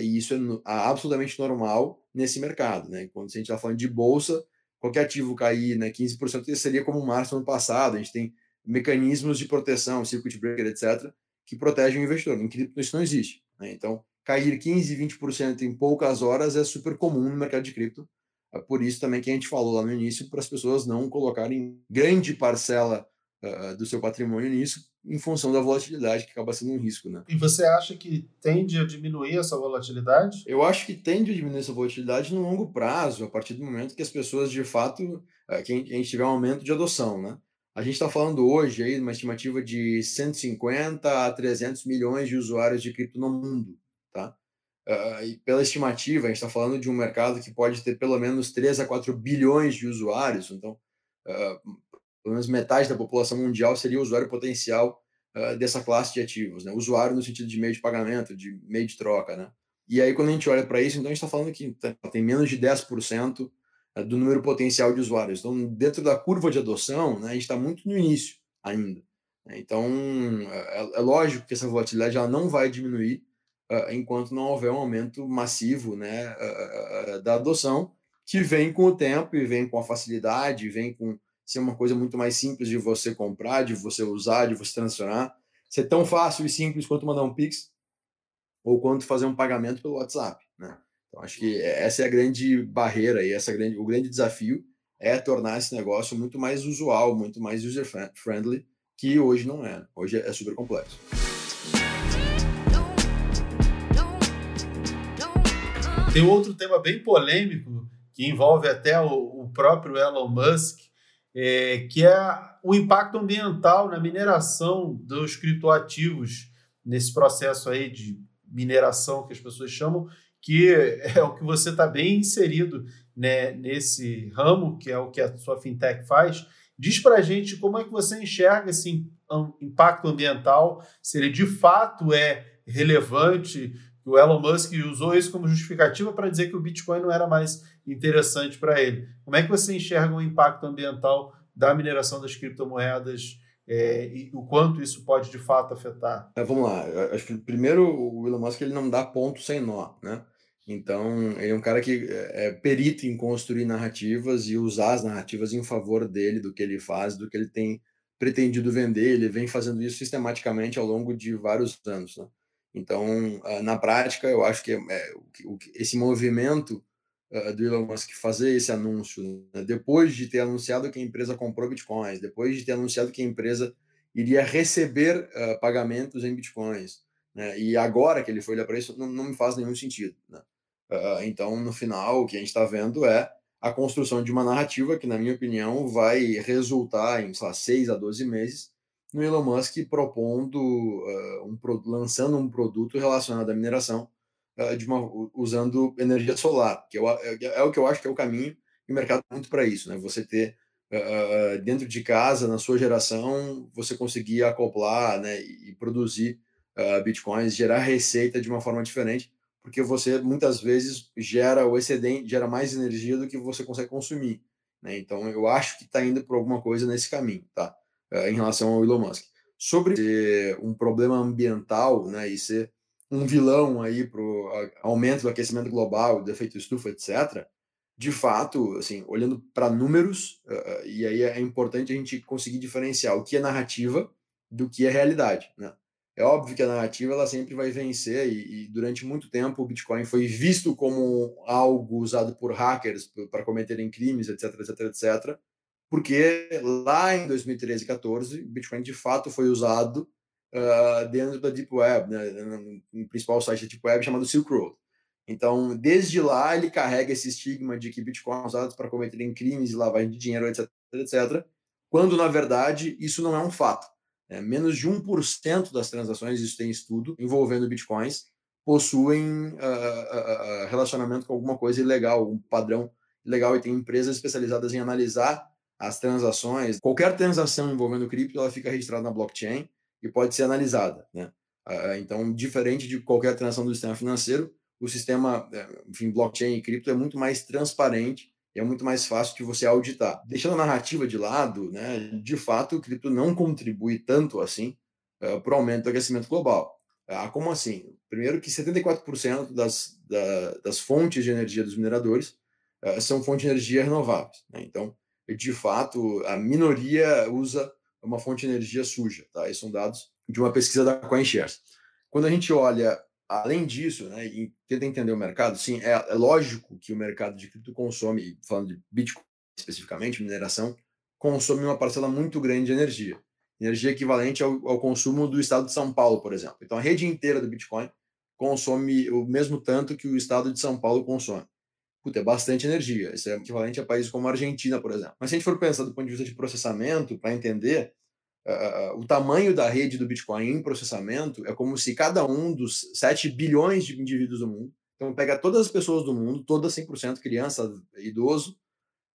Speaker 4: e isso é absolutamente normal nesse mercado, né? Quando a gente está falando de bolsa, qualquer ativo cair né, 15% seria como março ano passado, a gente tem mecanismos de proteção, circuit breaker, etc., que protegem o investidor. Em cripto isso não existe. Né? Então, cair 15, 20% em poucas horas é super comum no mercado de cripto. É por isso também que a gente falou lá no início para as pessoas não colocarem grande parcela uh, do seu patrimônio nisso, em função da volatilidade, que acaba sendo um risco. Né?
Speaker 1: E você acha que tende a diminuir essa volatilidade?
Speaker 4: Eu acho que tende a diminuir essa volatilidade no longo prazo, a partir do momento que as pessoas, de fato, uh, que a gente tiver um aumento de adoção. Né? A gente está falando hoje aí uma estimativa de 150 a 300 milhões de usuários de cripto no mundo. Tá? Uh, e pela estimativa, a gente está falando de um mercado que pode ter pelo menos 3 a 4 bilhões de usuários, então, uh, pelo menos metade da população mundial seria usuário potencial uh, dessa classe de ativos, né? usuário no sentido de meio de pagamento, de meio de troca. Né? E aí, quando a gente olha para isso, então a gente está falando que tem menos de 10% do número potencial de usuários. Então, dentro da curva de adoção, né, a gente está muito no início ainda. Né? Então, é, é, lógico que essa volatilidade ela não vai diminuir uh, enquanto não houver um aumento massivo né, uh, da adoção, que vem com o tempo e vem com a facilidade, vem com ser uma coisa muito mais simples de você comprar, de você usar, de você transacionar. Ser tão fácil e simples quanto mandar um Pix ou quanto fazer um pagamento pelo WhatsApp. Né? Então, acho que essa é a grande barreira e essa grande, o grande desafio é tornar esse negócio muito mais usual, muito mais user-friendly, que hoje não é. Hoje é super complexo.
Speaker 1: Tem outro tema bem polêmico que envolve até o, o próprio Elon Musk, é, que é o impacto ambiental na mineração dos criptoativos nesse processo aí de mineração que as pessoas chamam, que é o que você está bem inserido né, nesse ramo, que é o que a sua fintech faz. Diz para a gente como é que você enxerga esse impacto ambiental, se ele de fato é relevante o Elon Musk usou isso como justificativa para dizer que o Bitcoin não era mais interessante para ele. Como é que você enxerga o impacto ambiental da mineração das criptomoedas é, e o quanto isso pode de fato afetar?
Speaker 4: É, vamos lá. Acho que primeiro o Elon Musk ele não dá ponto sem nó, né? Então ele é um cara que é, é perito em construir narrativas e usar as narrativas em favor dele, do que ele faz, do que ele tem pretendido vender. Ele vem fazendo isso sistematicamente ao longo de vários anos. Né? Então, ah, na prática, eu acho que é, esse movimento ah, do Elon Musk fazer esse anúncio, né, depois de ter anunciado que a empresa comprou bitcoins, depois de ter anunciado que a empresa iria receber uh, pagamentos em bitcoins, né, e agora que ele foi olhar para isso, não, não, me faz nenhum sentido. Né? Uh, então, no final, o que a gente está vendo é a construção de uma narrativa que, na minha opinião, vai resultar em, sei lá, 6 a 12 meses no Elon Musk propondo, uh, um, lançando um produto relacionado à mineração uh, de uma, usando energia solar, que eu, é, é, o que eu acho que é o caminho e o mercado muito para isso, né? Você ter uh, dentro de casa, na sua geração, você conseguir acoplar né, e produzir bitcoins, gerar receita de uma forma diferente, porque você muitas vezes gera o excedente, gera mais energia do que você consegue consumir. Né? Então eu acho que está indo por alguma coisa nesse caminho, tá? Eh, em relação ao Elon Musk. Sobre ser um problema ambiental né, e ser um vilão aí para o aumento do aquecimento global, do efeito estufa, etc., de fato, assim, olhando para números, uh, e aí é importante a gente conseguir diferenciar o que é narrativa do que é realidade, né? É óbvio que a narrativa ela sempre vai vencer e, e durante muito tempo o Bitcoin foi visto como algo usado por hackers para cometerem crimes, etc, etc, etc, porque lá em 2013 e 14 o Bitcoin de fato foi usado uh, dentro da Deep Web, né, no principal site da Deep Web chamado Silk Road. Então, desde lá, ele carrega esse estigma de que Bitcoin é usado para cometerem crimes lavagem de dinheiro, etc, etc, quando, na verdade, isso não é um fato. É, menos de 1% das transações, isso tem estudo, envolvendo Bitcoins, possuem uh, uh, relacionamento com alguma coisa ilegal, um padrão legal, e tem empresas especializadas em analisar as transações. Qualquer transação envolvendo cripto, ela fica registrada na blockchain, e pode ser analisada. Né? Ah, então, diferente de qualquer transação do sistema financeiro, o sistema, eh, enfim, blockchain e cripto é muito mais transparente é muito mais fácil de você auditar. Deixando a narrativa de lado, né, de fato, o cripto não contribui tanto assim uh, para o aumento do aquecimento global. Ah, como assim? Primeiro que 74% das, da, das fontes de energia dos mineradores uh, são fontes de energia renováveis. Né? Então, de fato, a minoria usa uma fonte de energia suja. Tá? Esses são dados de uma pesquisa da CoinShares. Quando a gente olha além disso, né, tenta entender o mercado, sim, é, é, lógico que o mercado de cripto consome, falando de Bitcoin especificamente, mineração, consome uma parcela muito grande de energia. Energia equivalente ao, ao, consumo do estado de São Paulo, por exemplo. Então, a rede inteira do Bitcoin consome o mesmo tanto que o estado de São Paulo consome. Puta, é bastante energia. Isso é equivalente a países como a Argentina, por exemplo. Mas se a gente for pensar do ponto de vista de processamento, para entender, uh, o tamanho da rede do Bitcoin em processamento é como se cada um dos 7 bilhões de indivíduos do mundo, então pega todas as pessoas do mundo, todas 100% criança, idoso,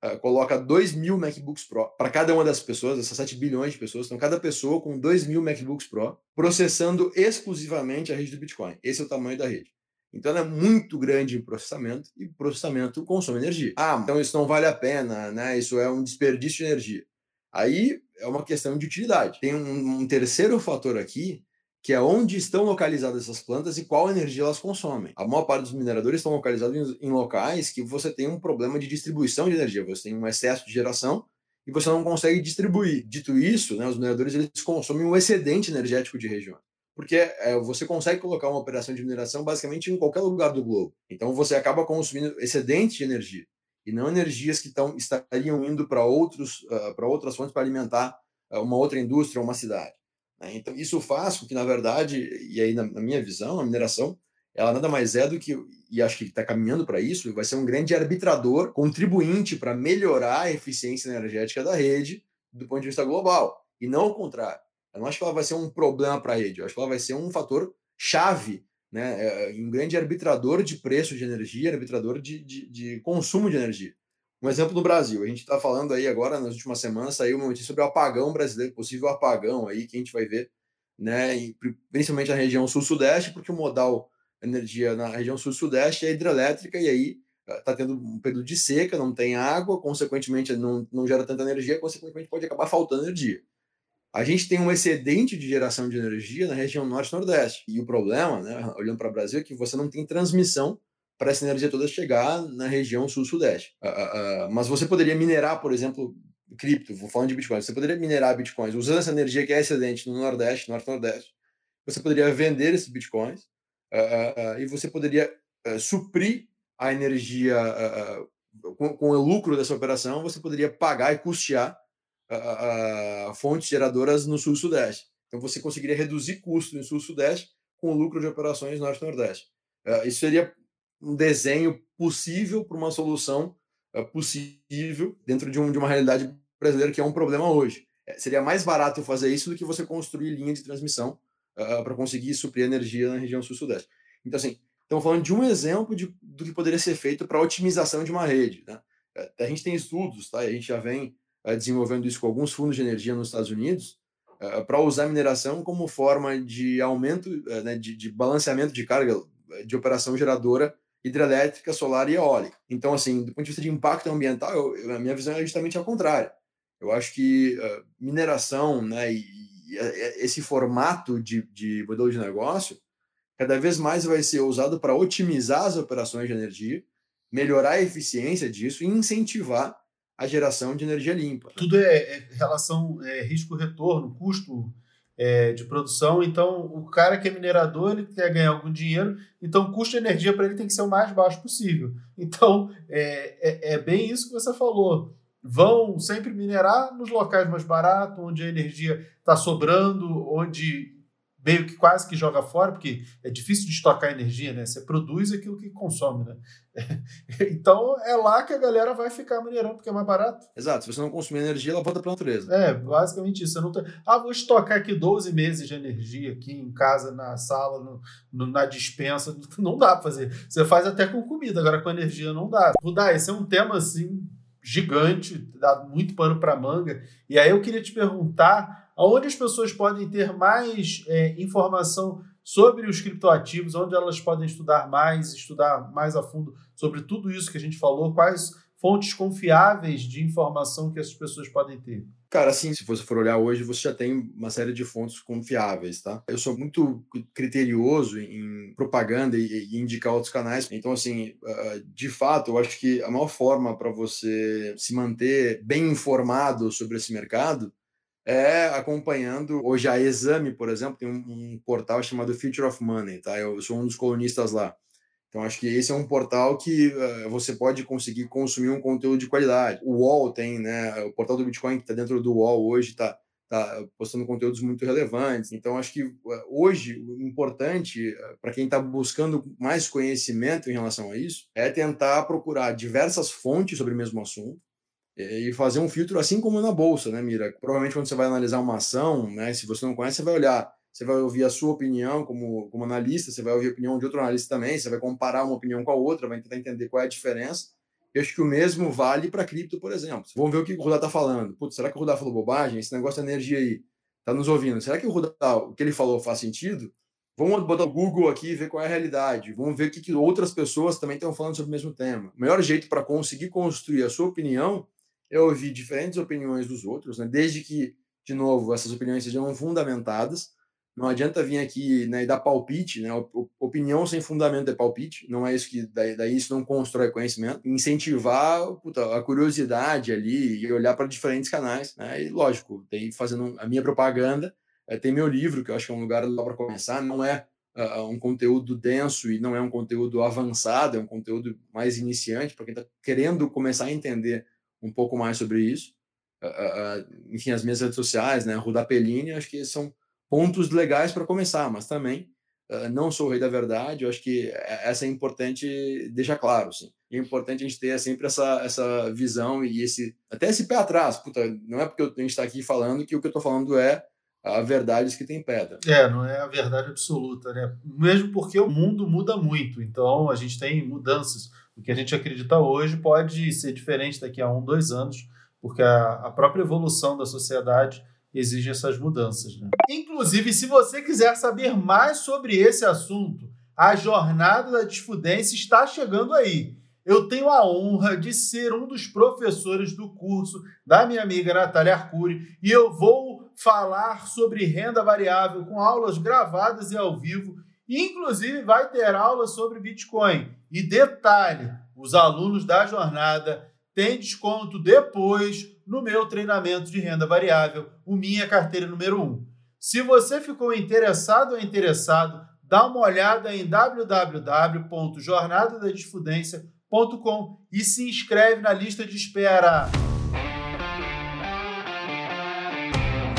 Speaker 4: uh, coloca 2 mil MacBooks Pro para cada uma dessas pessoas, essas 7 bilhões de pessoas, então cada pessoa com 2 mil MacBooks Pro, processando exclusivamente a rede do Bitcoin. Esse é o tamanho da rede. Então ela é muito grande em processamento e processamento consome energia. Ah, então isso não vale a pena, né? Isso é um desperdício de energia. Aí é uma questão de utilidade. Tem um, um, terceiro fator aqui, que é onde estão localizadas essas plantas e qual energia elas consomem. A maior parte dos mineradores estão localizados em, locais que você tem um problema de distribuição de energia, você tem um excesso de geração e você não consegue distribuir. Dito isso, né, os mineradores eles consomem um excedente energético de região. Porque é, você consegue colocar uma operação de mineração basicamente em qualquer lugar do globo. Então você acaba consumindo excedente de energia e não energias que tão, estariam indo para outros uh, para outras fontes para alimentar uh, uma outra indústria uma cidade. Né? Então isso faz com que na verdade e aí na, na, minha visão a mineração ela nada mais é do que e acho que está caminhando para isso vai ser um grande arbitrador contribuinte para melhorar a eficiência energética da rede do ponto de vista global e não o contrário. Eu não acho que ela vai ser um problema para a rede. Eu acho que ela vai ser um fator chave né, é, é um grande arbitrador de preço de energia, arbitrador de, de, de consumo de energia. Um exemplo no Brasil, a gente está falando aí agora, nas últimas semanas, saiu uma notícia sobre o apagão brasileiro, possível apagão aí, que a gente vai ver, né, principalmente na região sul-sudeste, porque o modal energia na região sul-sudeste é hidrelétrica, e aí está ah, tendo um período de seca, não tem água, consequentemente não, não gera tanta energia, consequentemente pode acabar faltando energia. A gente tem um excedente de geração de energia na região norte-nordeste. E o problema, né, olhando para o Brasil, é que você não tem transmissão para essa energia toda chegar na região sul-sudeste. Uh, uh, uh, mas você poderia minerar, por exemplo, cripto, vou falando de Bitcoin, você poderia minerar bitcoins usando essa energia que é excedente no Nordeste, Norte-Nordeste. Você poderia vender esses bitcoins e você poderia suprir a energia com, com o lucro dessa operação, você poderia pagar e custear a, fontes geradoras no sul-sudeste. Então você conseguiria reduzir custo no sul-sudeste com lucro de operações norte-nordeste. Uh, isso seria um desenho possível para uma solução uh, possível dentro de, um, de uma realidade brasileira que é um problema hoje. É, seria mais barato fazer isso do que você construir linha de transmissão uh, para conseguir suprir energia na região sul-sudeste. Então, assim, estamos falando de um exemplo de, do que poderia ser feito para a otimização de uma rede. Né? A gente tem estudos, tá? a gente já vem desenvolvendo isso com alguns fundos de energia nos Estados Unidos, eh, para usar a mineração como forma de aumento, eh, né, de, de balanceamento de carga de operação geradora hidrelétrica, solar e eólica. Então, assim, do ponto de vista de impacto ambiental, eu, a minha visão é justamente ao contrário. Eu acho que uh, mineração né, e, e, esse formato de, de modelo de negócio cada vez mais vai ser usado para otimizar as operações de energia melhorar a eficiência disso e incentivar a geração de energia limpa.
Speaker 1: Tudo é, é relação é, risco-retorno, custo é, de produção. Então, o cara que é minerador, ele quer ganhar algum dinheiro, então o custo de energia para ele tem que ser o mais baixo possível. Então, é, é, é bem isso que você falou. Vão sempre minerar nos locais mais baratos, onde a energia está sobrando, onde meio que quase que joga fora, porque é difícil de estocar energia, né? Você produz aquilo que consome, né? então é lá que a galera vai ficar minerando, porque é mais barato.
Speaker 4: Exato. Se você não consumir energia, ela volta para a natureza.
Speaker 1: É, basicamente isso. Você não tá... Ah, vou estocar aqui 12 meses de energia aqui em casa, na sala, no, no na dispensa. Não dá para fazer. Você faz até com comida, agora com energia não dá. Rudá, esse é um tema assim gigante, dá muito pano para manga. E aí eu queria te perguntar Onde as pessoas podem ter mais é, informação sobre os criptoativos, onde elas podem estudar mais, estudar mais a fundo sobre tudo isso que a gente falou, quais fontes confiáveis de informação que essas pessoas podem ter?
Speaker 4: Cara, assim, se você for olhar hoje, você já tem uma série de fontes confiáveis, tá? Eu sou muito criterioso em propaganda e, e indicar outros canais. Então, assim, de fato, eu acho que a maior forma para você se manter bem informado sobre esse mercado é acompanhando. Hoje a Exame, por exemplo, tem um, um, portal chamado Future of Money, tá? Eu sou um dos colunistas lá. Então acho que esse é um portal que uh, você pode conseguir consumir um conteúdo de qualidade. O UOL tem, né? O portal do Bitcoin que está dentro do UOL hoje está tá postando conteúdos muito relevantes. Então acho que uh, hoje o importante uh, para quem está buscando mais conhecimento em relação a isso é tentar procurar diversas fontes sobre o mesmo assunto e fazer um filtro assim como na bolsa, né, Mira? Provavelmente quando você vai analisar uma ação, né, se você não conhece, você vai olhar, você vai ouvir a sua opinião como, como analista, você vai ouvir a opinião de outro analista também, você vai comparar uma opinião com a outra, vai tentar entender qual é a diferença. Eu acho que o mesmo vale para cripto, por exemplo. Vamos ver o que o Rudá está falando. Putz, será que o Rudá falou bobagem? Esse negócio da energia aí, tá nos ouvindo. Será que o Rudá, o que ele falou faz sentido? Vamos botar o Google aqui e ver qual é a realidade. Vamos ver o que outras pessoas também estão falando sobre o mesmo tema. O melhor jeito para conseguir construir a sua opinião eu ouvi diferentes opiniões dos outros, né? desde que, de novo, essas opiniões sejam fundamentadas. Não adianta vir aqui né, e dar palpite, né? Opinião sem fundamento é palpite. Não é isso que daí, daí isso não constrói conhecimento. Incentivar puta, a curiosidade ali e olhar para diferentes canais, né? E lógico, tem fazendo a minha propaganda. É, tem meu livro que eu acho que é um lugar para começar. Não é uh, um conteúdo denso e não é um conteúdo avançado, é um conteúdo mais iniciante para quem está querendo começar a entender um pouco mais sobre isso. Uh, uh, enfim, as minhas redes sociais, né, Ruda Pellini, acho que são pontos legais para começar, mas também uh, não sou o rei da verdade, eu acho que essa é importante deixar claro, sim. É importante a gente ter sempre essa, essa visão e esse até esse pé atrás. Puta, não é porque a gente está aqui falando que o que eu estou falando é a verdade que tem pedra.
Speaker 1: É, não é a verdade absoluta, né? Mesmo porque o mundo muda muito, então a gente tem mudanças o que a gente acredita hoje pode ser diferente daqui a um, dois anos, porque a, a própria evolução da sociedade exige essas mudanças. Né? Inclusive, se você quiser saber mais sobre esse assunto, a jornada da desfudência está chegando aí. Eu tenho a honra de ser um dos professores do curso da minha amiga Natália Arcuri e eu vou falar sobre renda variável com aulas gravadas e ao vivo. Inclusive, vai ter aulas sobre Bitcoin. E detalhe: os alunos da jornada têm desconto depois no meu treinamento de renda variável, o Minha Carteira número 1. Se você ficou interessado ou interessado, dá uma olhada em www.jornadadadisfudência.com e se inscreve na lista de espera.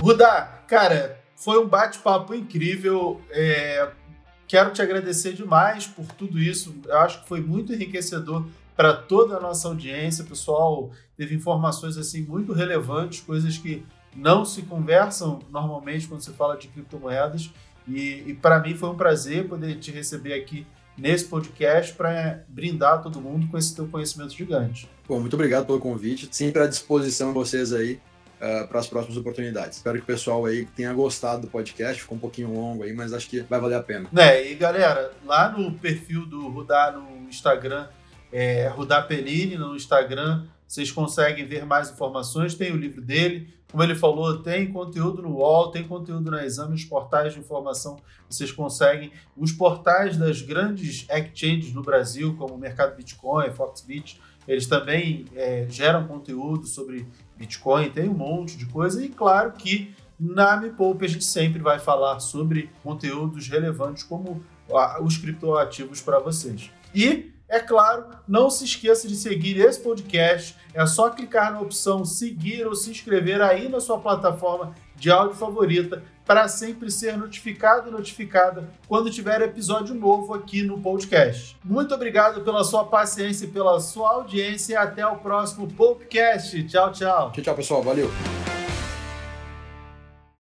Speaker 1: Rudá, cara, foi um bate-papo incrível. É Quero te agradecer demais por tudo isso. Eu acho que foi muito enriquecedor para toda a nossa audiência. O pessoal teve informações assim muito relevantes, coisas que não se conversam normalmente quando se fala de criptomoedas. E, e para mim foi um prazer poder te receber aqui nesse podcast para brindar todo mundo com esse teu conhecimento gigante.
Speaker 4: Bom, muito obrigado pelo convite. Sempre à disposição de vocês aí uh, para as próximas oportunidades. Espero que o pessoal aí tenha gostado do podcast, ficou um pouquinho longo aí, mas acho que vai valer a pena.
Speaker 1: Né, e galera, lá no perfil do Rudá no Instagram, é Rudá Pellini no Instagram, vocês conseguem ver mais informações. Tem o livro dele, como ele falou, tem conteúdo no UOL, tem conteúdo na Exame, os portais de informação vocês conseguem. Os portais das grandes exchanges no Brasil, como o Mercado Bitcoin, Foxbit, eles também é, geram conteúdo sobre Bitcoin, tem um monte de coisa. E claro que na Me Poupe a gente sempre vai falar sobre conteúdos relevantes como os criptoativos para vocês. E é claro, não se esqueça de seguir esse podcast. É só clicar na opção seguir ou se inscrever aí na sua plataforma de áudio favorita para sempre ser notificado e notificada quando tiver episódio novo aqui no podcast. Muito obrigado pela sua paciência e pela sua audiência e até o próximo podcast. Tchau, tchau.
Speaker 4: Tchau, tchau, pessoal. Valeu.